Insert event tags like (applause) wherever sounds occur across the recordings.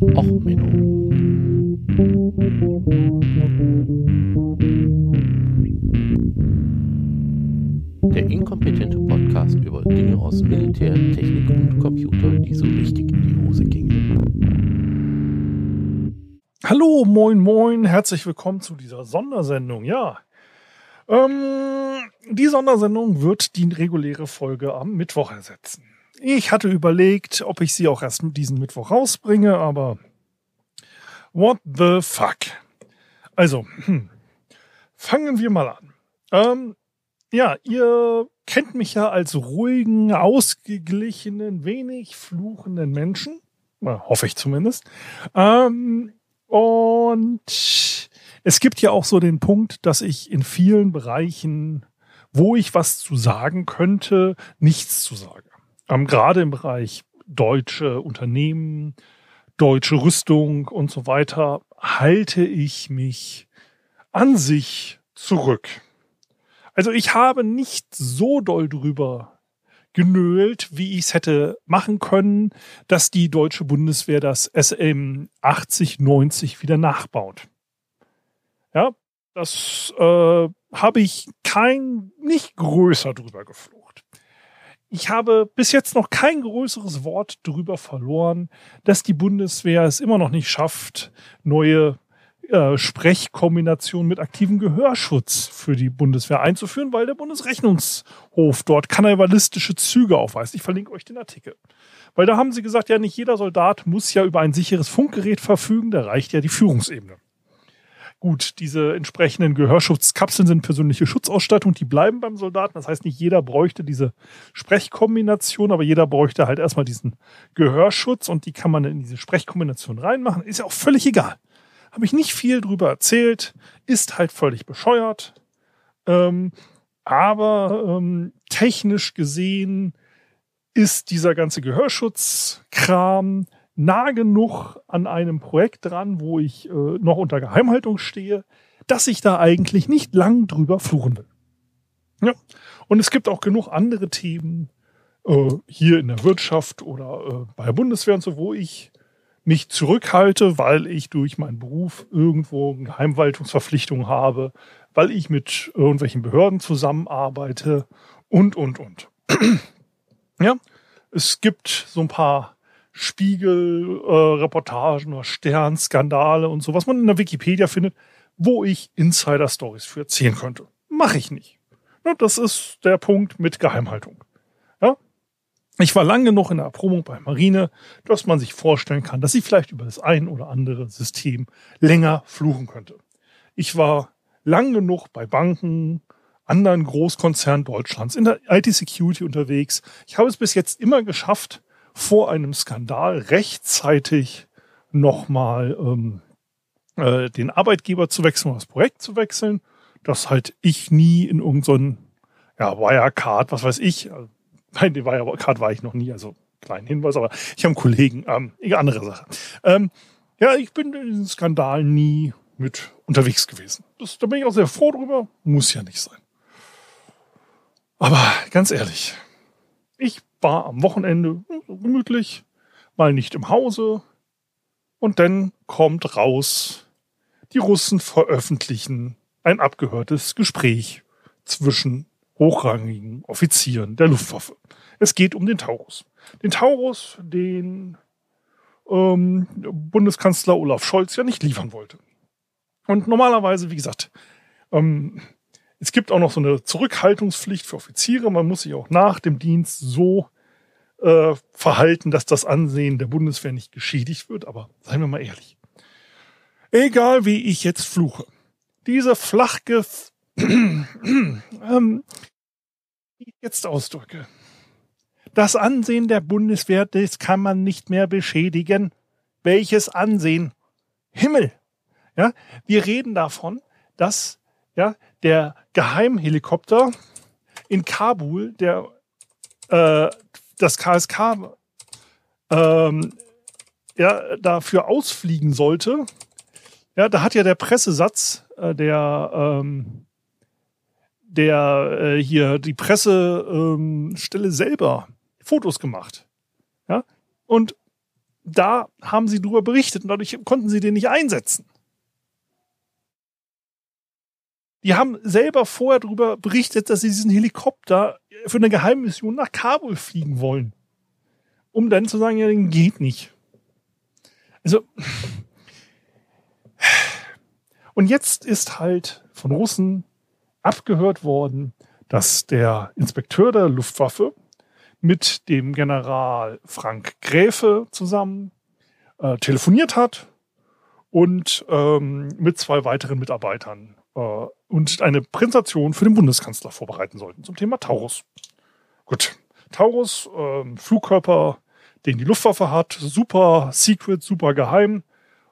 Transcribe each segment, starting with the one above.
Och, Menno. Der inkompetente Podcast über Dinge aus Militär, Technik und Computer, die so richtig in die Hose gingen. Hallo, moin, moin, herzlich willkommen zu dieser Sondersendung. Ja, ähm, die Sondersendung wird die reguläre Folge am Mittwoch ersetzen. Ich hatte überlegt, ob ich sie auch erst diesen Mittwoch rausbringe, aber what the fuck? Also, hm, fangen wir mal an. Ähm, ja, ihr kennt mich ja als ruhigen, ausgeglichenen, wenig fluchenden Menschen. Na, hoffe ich zumindest. Ähm, und es gibt ja auch so den Punkt, dass ich in vielen Bereichen, wo ich was zu sagen könnte, nichts zu sagen ähm, gerade im Bereich deutsche Unternehmen, deutsche Rüstung und so weiter, halte ich mich an sich zurück. Also ich habe nicht so doll drüber genölt, wie ich es hätte machen können, dass die deutsche Bundeswehr das SM 8090 wieder nachbaut. Ja, das äh, habe ich kein, nicht größer drüber geflucht ich habe bis jetzt noch kein größeres Wort darüber verloren, dass die Bundeswehr es immer noch nicht schafft, neue äh, Sprechkombinationen mit aktivem Gehörschutz für die Bundeswehr einzuführen, weil der Bundesrechnungshof dort kannibalistische Züge aufweist. Ich verlinke euch den Artikel. Weil da haben sie gesagt, ja, nicht jeder Soldat muss ja über ein sicheres Funkgerät verfügen, da reicht ja die Führungsebene. Gut, diese entsprechenden Gehörschutzkapseln sind persönliche Schutzausstattung, die bleiben beim Soldaten. Das heißt, nicht jeder bräuchte diese Sprechkombination, aber jeder bräuchte halt erstmal diesen Gehörschutz und die kann man in diese Sprechkombination reinmachen. Ist ja auch völlig egal. Habe ich nicht viel drüber erzählt, ist halt völlig bescheuert. Ähm, aber ähm, technisch gesehen ist dieser ganze Gehörschutzkram nah genug an einem Projekt dran, wo ich äh, noch unter Geheimhaltung stehe, dass ich da eigentlich nicht lang drüber fluchen will. Ja. Und es gibt auch genug andere Themen äh, hier in der Wirtschaft oder äh, bei der Bundeswehr und so, wo ich mich zurückhalte, weil ich durch meinen Beruf irgendwo Geheimhaltungsverpflichtungen habe, weil ich mit irgendwelchen Behörden zusammenarbeite und, und, und. (clears throat) ja, es gibt so ein paar Spiegel-Reportagen äh, oder Stern-Skandale und so, was man in der Wikipedia findet, wo ich Insider-Stories für erzählen könnte. Mache ich nicht. Ja, das ist der Punkt mit Geheimhaltung. Ja? Ich war lange genug in der Erprobung bei Marine, dass man sich vorstellen kann, dass ich vielleicht über das ein oder andere System länger fluchen könnte. Ich war lang genug bei Banken, anderen Großkonzernen Deutschlands in der IT-Security unterwegs. Ich habe es bis jetzt immer geschafft, vor einem Skandal rechtzeitig nochmal ähm, äh, den Arbeitgeber zu wechseln, das Projekt zu wechseln, dass halt ich nie in irgendeinen ja, Wirecard, was weiß ich, also, (laughs) nein, den Wirecard war ich noch nie, also kleinen Hinweis, aber ich habe einen Kollegen, ähm, andere Sache. Ähm, ja, ich bin in diesem Skandal nie mit unterwegs gewesen. Das, da bin ich auch sehr froh drüber, muss ja nicht sein. Aber ganz ehrlich, ich war am Wochenende gemütlich, mal nicht im Hause. Und dann kommt raus, die Russen veröffentlichen ein abgehörtes Gespräch zwischen hochrangigen Offizieren der Luftwaffe. Es geht um den Taurus. Den Taurus, den ähm, Bundeskanzler Olaf Scholz ja nicht liefern wollte. Und normalerweise, wie gesagt, ähm, es gibt auch noch so eine Zurückhaltungspflicht für Offiziere. Man muss sich auch nach dem Dienst so äh, verhalten, dass das Ansehen der Bundeswehr nicht geschädigt wird. Aber seien wir mal ehrlich. Egal wie ich jetzt fluche. Diese flachge (clears throat) ähm, jetzt ausdrücke. Das Ansehen der Bundeswehr, das kann man nicht mehr beschädigen. Welches Ansehen? Himmel! Ja, wir reden davon, dass ja, der Geheimhelikopter in Kabul, der äh, das KSK ähm, ja, dafür ausfliegen sollte, ja, da hat ja der Pressesatz, äh, der, ähm, der äh, hier die Pressestelle ähm, selber Fotos gemacht. Ja, und da haben sie darüber berichtet und dadurch konnten sie den nicht einsetzen. Die haben selber vorher darüber berichtet, dass sie diesen Helikopter für eine Geheimmission nach Kabul fliegen wollen. Um dann zu sagen, ja, den geht nicht. Also, und jetzt ist halt von Russen abgehört worden, dass der Inspekteur der Luftwaffe mit dem General Frank Gräfe zusammen äh, telefoniert hat und ähm, mit zwei weiteren Mitarbeitern äh, und eine Präsentation für den Bundeskanzler vorbereiten sollten zum Thema Taurus. Gut, Taurus, äh, Flugkörper, den die Luftwaffe hat, super secret, super geheim,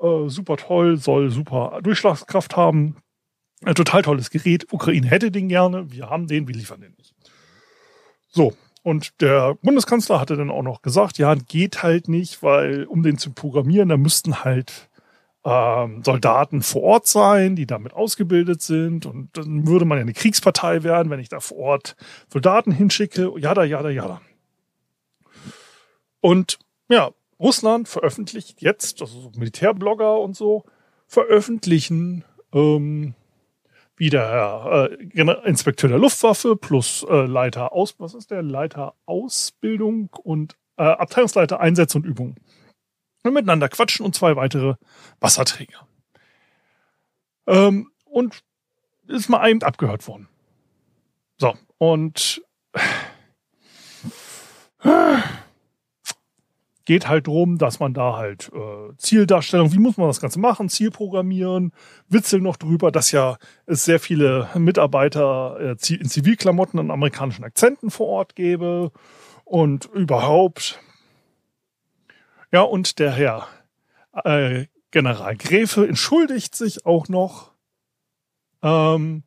äh, super toll, soll super Durchschlagskraft haben. Ein total tolles Gerät. Ukraine hätte den gerne, wir haben den, wir liefern den nicht. So, und der Bundeskanzler hatte dann auch noch gesagt, ja, geht halt nicht, weil um den zu programmieren, da müssten halt ähm, Soldaten vor Ort sein, die damit ausgebildet sind. Und dann würde man ja eine Kriegspartei werden, wenn ich da vor Ort Soldaten hinschicke. Jada, jada, jada. Und ja, Russland veröffentlicht jetzt, also so Militärblogger und so, veröffentlichen ähm, wie der äh, Inspekteur der Luftwaffe plus äh, Leiter aus, was ist der Leiter Ausbildung und äh, Abteilungsleiter Einsätze und Übungen und miteinander quatschen und zwei weitere Wasserträger. Ähm, und ist mal eben abgehört worden. So, und geht halt drum, dass man da halt äh, Zieldarstellung, wie muss man das Ganze machen, Ziel programmieren, witzeln noch drüber, dass ja es sehr viele Mitarbeiter äh, in Zivilklamotten und amerikanischen Akzenten vor Ort gäbe und überhaupt ja, und der Herr äh, General Gräfe entschuldigt sich auch noch, ähm,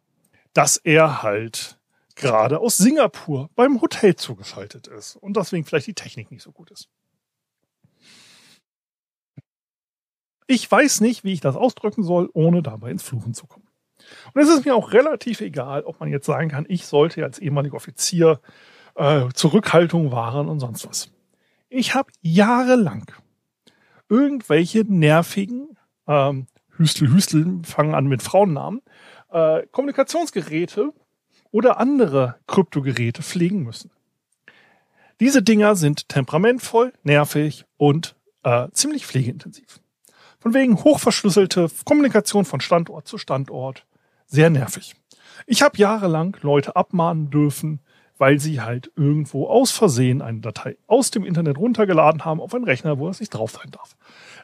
dass er halt gerade aus Singapur beim Hotel zugeschaltet ist und deswegen vielleicht die Technik nicht so gut ist. Ich weiß nicht, wie ich das ausdrücken soll, ohne dabei ins Fluchen zu kommen. Und es ist mir auch relativ egal, ob man jetzt sagen kann, ich sollte als ehemaliger Offizier äh, Zurückhaltung wahren und sonst was. Ich habe jahrelang irgendwelche nervigen, ähm, Hüstel, Hüstel fangen an mit Frauennamen, äh, Kommunikationsgeräte oder andere Kryptogeräte pflegen müssen. Diese Dinger sind temperamentvoll, nervig und äh, ziemlich pflegeintensiv. Von wegen hochverschlüsselte Kommunikation von Standort zu Standort, sehr nervig. Ich habe jahrelang Leute abmahnen dürfen, weil sie halt irgendwo aus Versehen eine Datei aus dem Internet runtergeladen haben auf einen Rechner, wo es nicht drauf sein darf.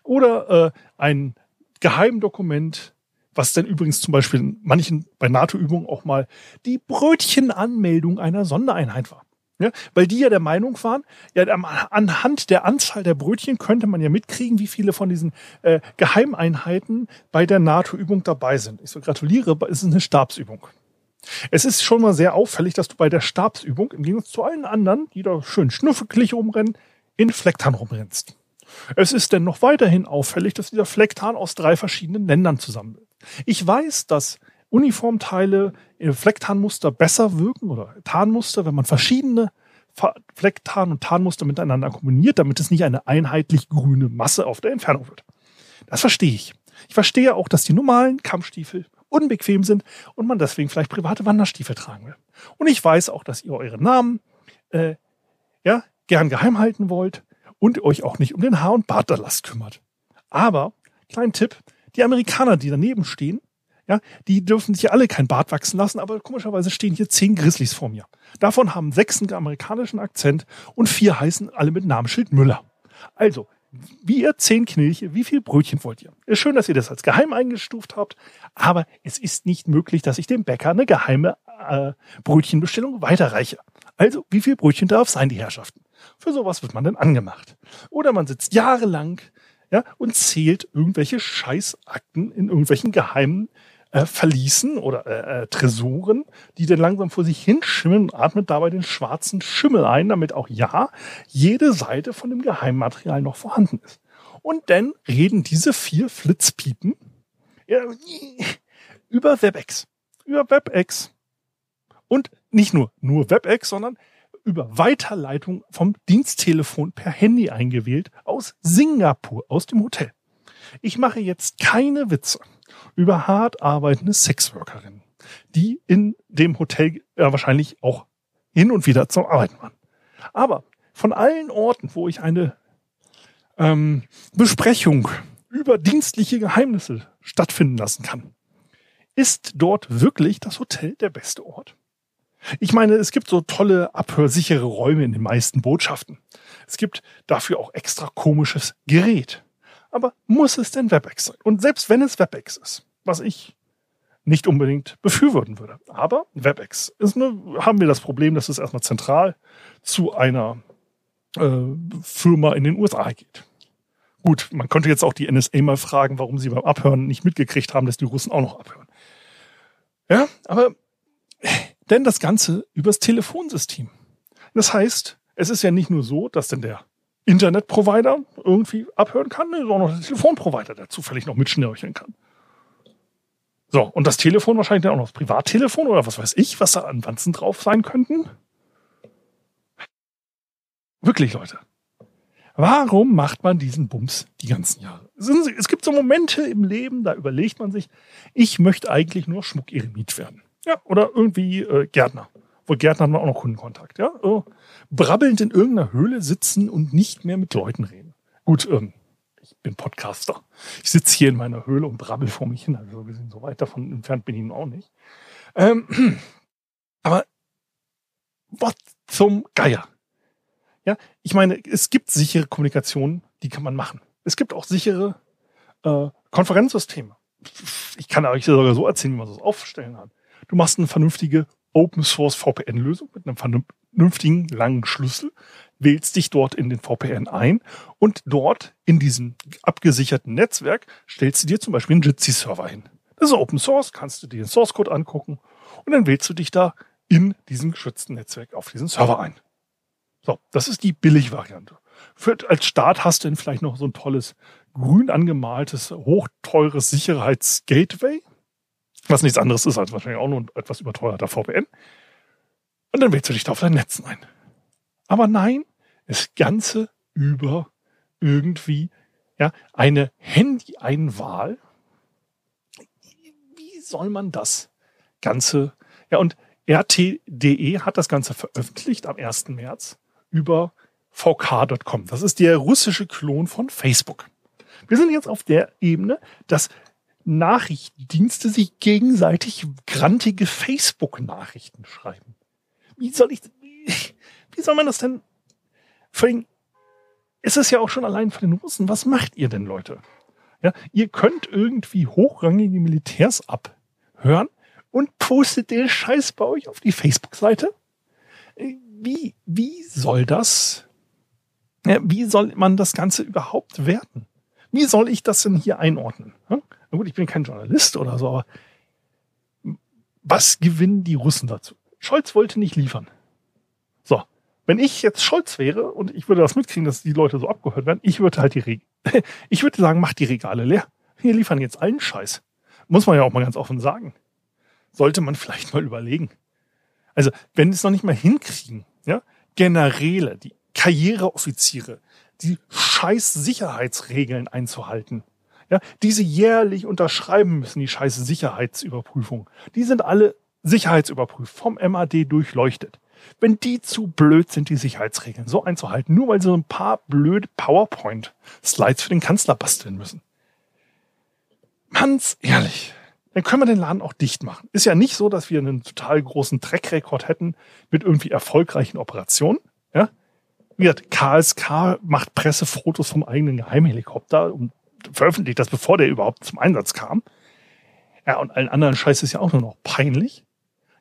Oder äh, ein Geheimdokument, was dann übrigens zum Beispiel in manchen bei NATO-Übungen auch mal die Brötchenanmeldung einer Sondereinheit war. Ja, weil die ja der Meinung waren, ja, anhand der Anzahl der Brötchen könnte man ja mitkriegen, wie viele von diesen äh, Geheimeinheiten bei der NATO-Übung dabei sind. Ich so gratuliere, es ist eine Stabsübung. Es ist schon mal sehr auffällig, dass du bei der Stabsübung, im Gegensatz zu allen anderen, die da schön schnuffelig rumrennen, in Flecktarn rumrennst. Es ist denn noch weiterhin auffällig, dass dieser Flecktarn aus drei verschiedenen Ländern zusammen wird. Ich weiß, dass Uniformteile im Flecktarnmuster besser wirken oder Tarnmuster, wenn man verschiedene Flecktarn und Tarnmuster miteinander kombiniert, damit es nicht eine einheitlich grüne Masse auf der Entfernung wird. Das verstehe ich. Ich verstehe auch, dass die normalen Kampfstiefel unbequem sind und man deswegen vielleicht private Wanderstiefel tragen will. Und ich weiß auch, dass ihr euren Namen äh, ja, gern geheim halten wollt und euch auch nicht um den Haar- und Barterlass kümmert. Aber, kleinen Tipp, die Amerikaner, die daneben stehen, ja, die dürfen sich ja alle kein Bart wachsen lassen, aber komischerweise stehen hier zehn Grizzlies vor mir. Davon haben sechs einen amerikanischen Akzent und vier heißen alle mit Namensschild Müller. Also, wie ihr zehn Knilche, wie viel Brötchen wollt ihr? Ist schön, dass ihr das als geheim eingestuft habt, aber es ist nicht möglich, dass ich dem Bäcker eine geheime äh, Brötchenbestellung weiterreiche. Also, wie viel Brötchen darf sein, die Herrschaften? Für sowas wird man dann angemacht. Oder man sitzt jahrelang ja, und zählt irgendwelche Scheißakten in irgendwelchen geheimen äh, Verließen oder äh, äh, Tresoren, die dann langsam vor sich hinschimmeln und atmet dabei den schwarzen Schimmel ein, damit auch ja jede Seite von dem Geheimmaterial noch vorhanden ist. Und dann reden diese vier Flitzpiepen ja, über WebEx. Über WebEx. Und nicht nur, nur WebEx, sondern über Weiterleitung vom Diensttelefon per Handy eingewählt aus Singapur, aus dem Hotel. Ich mache jetzt keine Witze über hart arbeitende Sexworkerinnen, die in dem Hotel äh, wahrscheinlich auch hin und wieder zum Arbeiten waren. Aber von allen Orten, wo ich eine ähm, Besprechung über dienstliche Geheimnisse stattfinden lassen kann, ist dort wirklich das Hotel der beste Ort. Ich meine, es gibt so tolle abhörsichere Räume in den meisten Botschaften. Es gibt dafür auch extra komisches Gerät. Aber muss es denn WebEx sein? Und selbst wenn es WebEx ist, was ich nicht unbedingt befürworten würde. Aber WebEx ist eine, haben wir das Problem, dass es erstmal zentral zu einer äh, Firma in den USA geht. Gut, man könnte jetzt auch die NSA mal fragen, warum sie beim Abhören nicht mitgekriegt haben, dass die Russen auch noch abhören. Ja, aber denn das Ganze übers Telefonsystem. Das heißt, es ist ja nicht nur so, dass denn der Internetprovider irgendwie abhören kann, sondern auch noch der Telefonprovider, der zufällig noch mitschnörcheln kann. So, und das Telefon wahrscheinlich dann auch noch das Privattelefon oder was weiß ich, was da an Wanzen drauf sein könnten. Wirklich, Leute. Warum macht man diesen Bums die ganzen Jahre? Es gibt so Momente im Leben, da überlegt man sich, ich möchte eigentlich nur Schmuckeremit werden. Ja, oder irgendwie äh, Gärtner. Wohl Gärtner hat man auch noch Kundenkontakt. Ja, so, brabbelnd in irgendeiner Höhle sitzen und nicht mehr mit Leuten reden. Gut, ähm, ich bin Podcaster. Ich sitze hier in meiner Höhle und brabbel vor mich hin. Also wir sind so weit davon entfernt bin ich nun auch nicht. Ähm, (clears throat) aber was zum Geier? Ja, ich meine, es gibt sichere Kommunikation, die kann man machen. Es gibt auch sichere äh, Konferenzsysteme. Ich kann euch sogar so erzählen, wie man das aufstellen kann. Du machst eine vernünftige Open Source VPN-Lösung mit einem vernünftigen langen Schlüssel, wählst dich dort in den VPN ein und dort in diesem abgesicherten Netzwerk stellst du dir zum Beispiel einen Jitsi-Server hin. Das ist Open Source, kannst du dir den Source Code angucken und dann wählst du dich da in diesem geschützten Netzwerk auf diesen Server ein. So, das ist die Billig-Variante. als Start hast du dann vielleicht noch so ein tolles grün angemaltes, hochteures Sicherheitsgateway, was nichts anderes ist als wahrscheinlich auch nur ein etwas überteuerter VPN. Und dann wählst du dich da auf dein Netz ein. Aber nein, das Ganze über irgendwie ja, eine Handy-Einwahl. Wie soll man das Ganze? Ja, und RT.de hat das Ganze veröffentlicht am 1. März über vk.com. Das ist der russische Klon von Facebook. Wir sind jetzt auf der Ebene, dass Nachrichtendienste sich gegenseitig grantige Facebook-Nachrichten schreiben. Wie soll ich, wie soll man das denn? Vor allem ist es ja auch schon allein von den Russen. Was macht ihr denn, Leute? Ja, ihr könnt irgendwie hochrangige Militärs abhören und postet den Scheiß bei euch auf die Facebook-Seite. Wie, wie soll das, wie soll man das Ganze überhaupt werten? Wie soll ich das denn hier einordnen? Ja? Na gut, ich bin kein Journalist oder so, aber was gewinnen die Russen dazu? Scholz wollte nicht liefern. So, wenn ich jetzt Scholz wäre und ich würde das mitkriegen, dass die Leute so abgehört werden, ich würde halt die Reg (laughs) ich würde sagen, macht die Regale leer. Wir liefern jetzt allen Scheiß. Muss man ja auch mal ganz offen sagen. Sollte man vielleicht mal überlegen. Also, wenn es noch nicht mal hinkriegen, ja, Generäle, die Karriereoffiziere, die scheiß Sicherheitsregeln einzuhalten, ja, diese jährlich unterschreiben müssen, die scheiß Sicherheitsüberprüfung. Die sind alle sicherheitsüberprüft, vom MAD durchleuchtet. Wenn die zu blöd sind, die Sicherheitsregeln so einzuhalten, nur weil sie so ein paar blöde PowerPoint-Slides für den Kanzler basteln müssen. Ganz ehrlich, dann können wir den Laden auch dicht machen. Ist ja nicht so, dass wir einen total großen Trackrekord hätten mit irgendwie erfolgreichen Operationen. Ja? Wie gesagt, KSK macht Pressefotos vom eigenen Geheimhelikopter und veröffentlicht das, bevor der überhaupt zum Einsatz kam. Ja, und allen anderen Scheiß ist ja auch nur noch peinlich.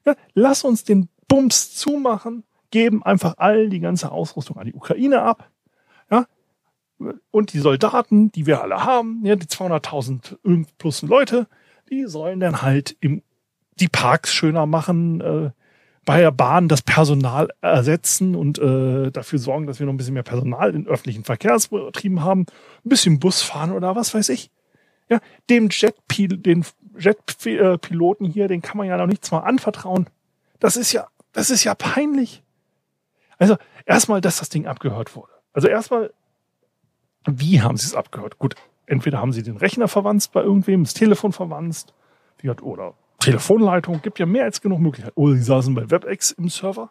Ja, lass uns den Bums zumachen, geben einfach all die ganze Ausrüstung an die Ukraine ab. Ja, und die Soldaten, die wir alle haben, ja, die 200.000 plus Leute, die sollen dann halt im, die Parks schöner machen, äh, bei der Bahn das Personal ersetzen und äh, dafür sorgen, dass wir noch ein bisschen mehr Personal in öffentlichen Verkehrsbetrieben haben, ein bisschen Bus fahren oder was weiß ich. Ja, dem Jetpil den Jetpiloten hier, den kann man ja noch nichts mal anvertrauen. Das ist ja, das ist ja peinlich. Also erstmal, dass das Ding abgehört wurde. Also erstmal, wie haben sie es abgehört? Gut, entweder haben sie den Rechner verwandt bei irgendwem, das Telefon verwandt, oder Telefonleitung, gibt ja mehr als genug Möglichkeiten. Oder sie saßen bei WebEx im Server.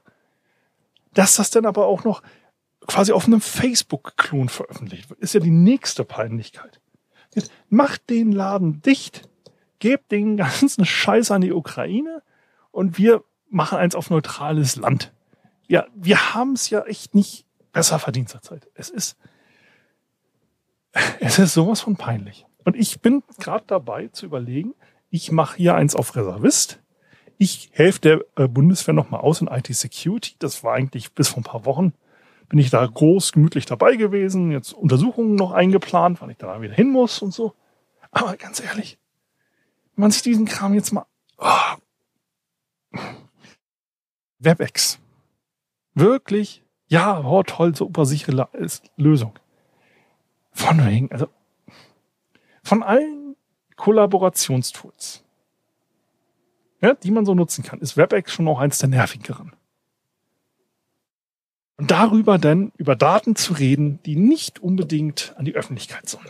Dass das dann aber auch noch quasi auf einem Facebook-Klon veröffentlicht wird, ist ja die nächste Peinlichkeit. Jetzt macht den Laden dicht, gebt den ganzen (laughs) Scheiß an die Ukraine und wir machen eins auf neutrales Land. Ja, wir haben es ja echt nicht besser verdient zur Zeit. Es ist, (laughs) es ist sowas von peinlich. Und ich bin gerade dabei zu überlegen, ich mache hier eins auf Reservist. Ich helfe der äh, Bundeswehr nochmal aus in IT-Security. Das war eigentlich bis vor ein paar Wochen bin ich da groß gemütlich dabei gewesen, jetzt Untersuchungen noch eingeplant, wann ich da wieder hin muss und so. Aber ganz ehrlich, wenn man sich diesen Kram jetzt mal... Oh. WebEx. Wirklich, ja, oh, toll, super sichere Lösung. Von wegen, also von allen Kollaborationstools, ja, die man so nutzen kann, ist WebEx schon auch eins der nervigeren. Und darüber dann über Daten zu reden, die nicht unbedingt an die Öffentlichkeit sollen.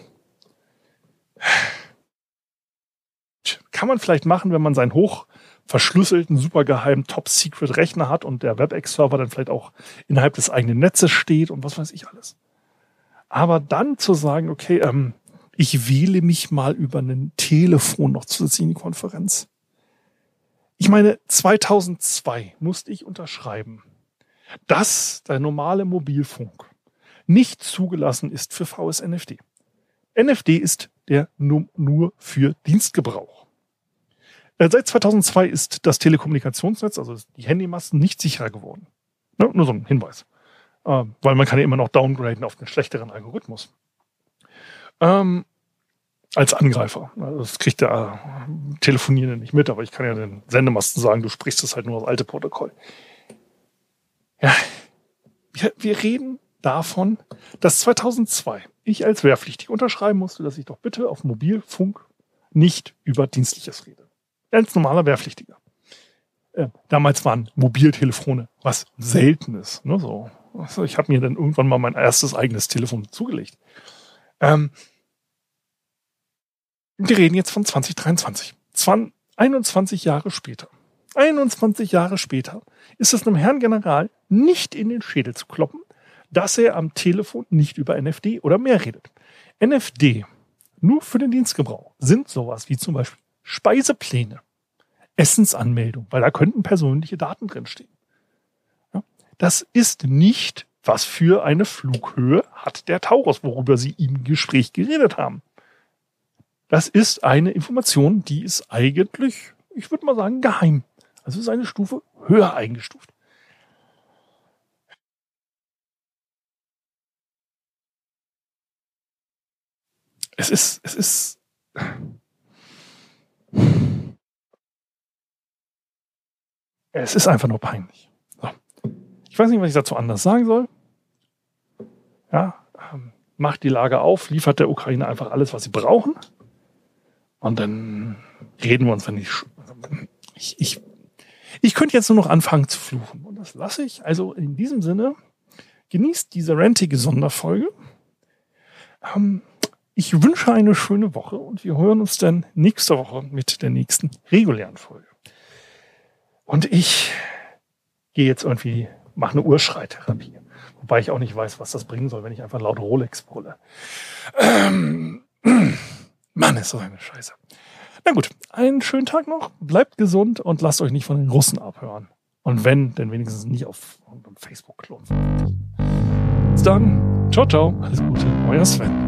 Kann man vielleicht machen, wenn man seinen hoch verschlüsselten, supergeheimen Top-Secret-Rechner hat und der WebEx-Server dann vielleicht auch innerhalb des eigenen Netzes steht und was weiß ich alles. Aber dann zu sagen, okay, ähm, ich wähle mich mal über ein Telefon noch zusätzlich in die Konferenz. Ich meine, 2002 musste ich unterschreiben, dass der normale Mobilfunk nicht zugelassen ist für VSNFD. NFD ist der nur für Dienstgebrauch. Äh, seit 2002 ist das Telekommunikationsnetz, also die Handymasten, nicht sicherer geworden. Ja, nur so ein Hinweis. Äh, weil man kann ja immer noch downgraden auf den schlechteren Algorithmus. Ähm, als Angreifer. Das kriegt der Telefonierende nicht mit, aber ich kann ja den Sendemasten sagen, du sprichst das halt nur das alte Protokoll. Ja, wir, wir reden davon, dass 2002 ich als Wehrpflichtig unterschreiben musste, dass ich doch bitte auf Mobilfunk nicht über Dienstliches rede. Als normaler Wehrpflichtiger. Äh, damals waren Mobiltelefone was Seltenes. Ne, so. Also ich habe mir dann irgendwann mal mein erstes eigenes Telefon zugelegt. Ähm, wir reden jetzt von 2023. 20, 21 Jahre später. 21 Jahre später ist es einem Herrn General nicht in den Schädel zu kloppen, dass er am Telefon nicht über NFD oder mehr redet. NFD, nur für den Dienstgebrauch, sind sowas wie zum Beispiel Speisepläne, Essensanmeldung, weil da könnten persönliche Daten drinstehen. Das ist nicht, was für eine Flughöhe hat der Taurus, worüber Sie im Gespräch geredet haben. Das ist eine Information, die ist eigentlich, ich würde mal sagen, geheim. Also ist eine Stufe höher eingestuft. Es ist, es ist, es ist einfach nur peinlich. So. Ich weiß nicht, was ich dazu anders sagen soll. Ja, ähm, macht die Lage auf, liefert der Ukraine einfach alles, was sie brauchen. Und dann reden wir uns, wenn ich, ich, ich, ich könnte jetzt nur noch anfangen zu fluchen. Und das lasse ich. Also in diesem Sinne, genießt diese rentige Sonderfolge. Ähm, ich wünsche eine schöne Woche und wir hören uns dann nächste Woche mit der nächsten regulären Folge. Und ich gehe jetzt irgendwie, mache eine Urschreitherapie. Wobei ich auch nicht weiß, was das bringen soll, wenn ich einfach laut Rolex brülle. Ähm, (clears throat) Mann, ist so eine Scheiße. Na gut, einen schönen Tag noch, bleibt gesund und lasst euch nicht von den Russen abhören. Und wenn, dann wenigstens nicht auf Facebook-Klon. Bis dann. Ciao, ciao. Alles Gute. Euer Sven.